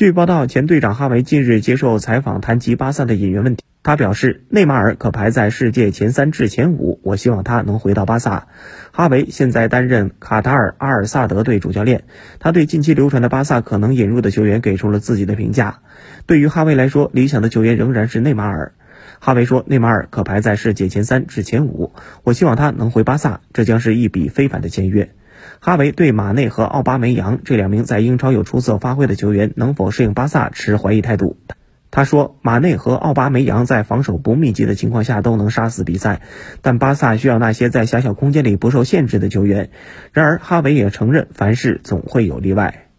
据报道，前队长哈维近日接受采访，谈及巴萨的引援问题。他表示，内马尔可排在世界前三至前五，我希望他能回到巴萨。哈维现在担任卡塔尔阿尔萨德队主教练，他对近期流传的巴萨可能引入的球员给出了自己的评价。对于哈维来说，理想的球员仍然是内马尔。哈维说，内马尔可排在世界前三至前五，我希望他能回巴萨，这将是一笔非凡的签约。哈维对马内和奥巴梅扬这两名在英超有出色发挥的球员能否适应巴萨持怀疑态度。他说，马内和奥巴梅扬在防守不密集的情况下都能杀死比赛，但巴萨需要那些在狭小空间里不受限制的球员。然而，哈维也承认，凡事总会有例外。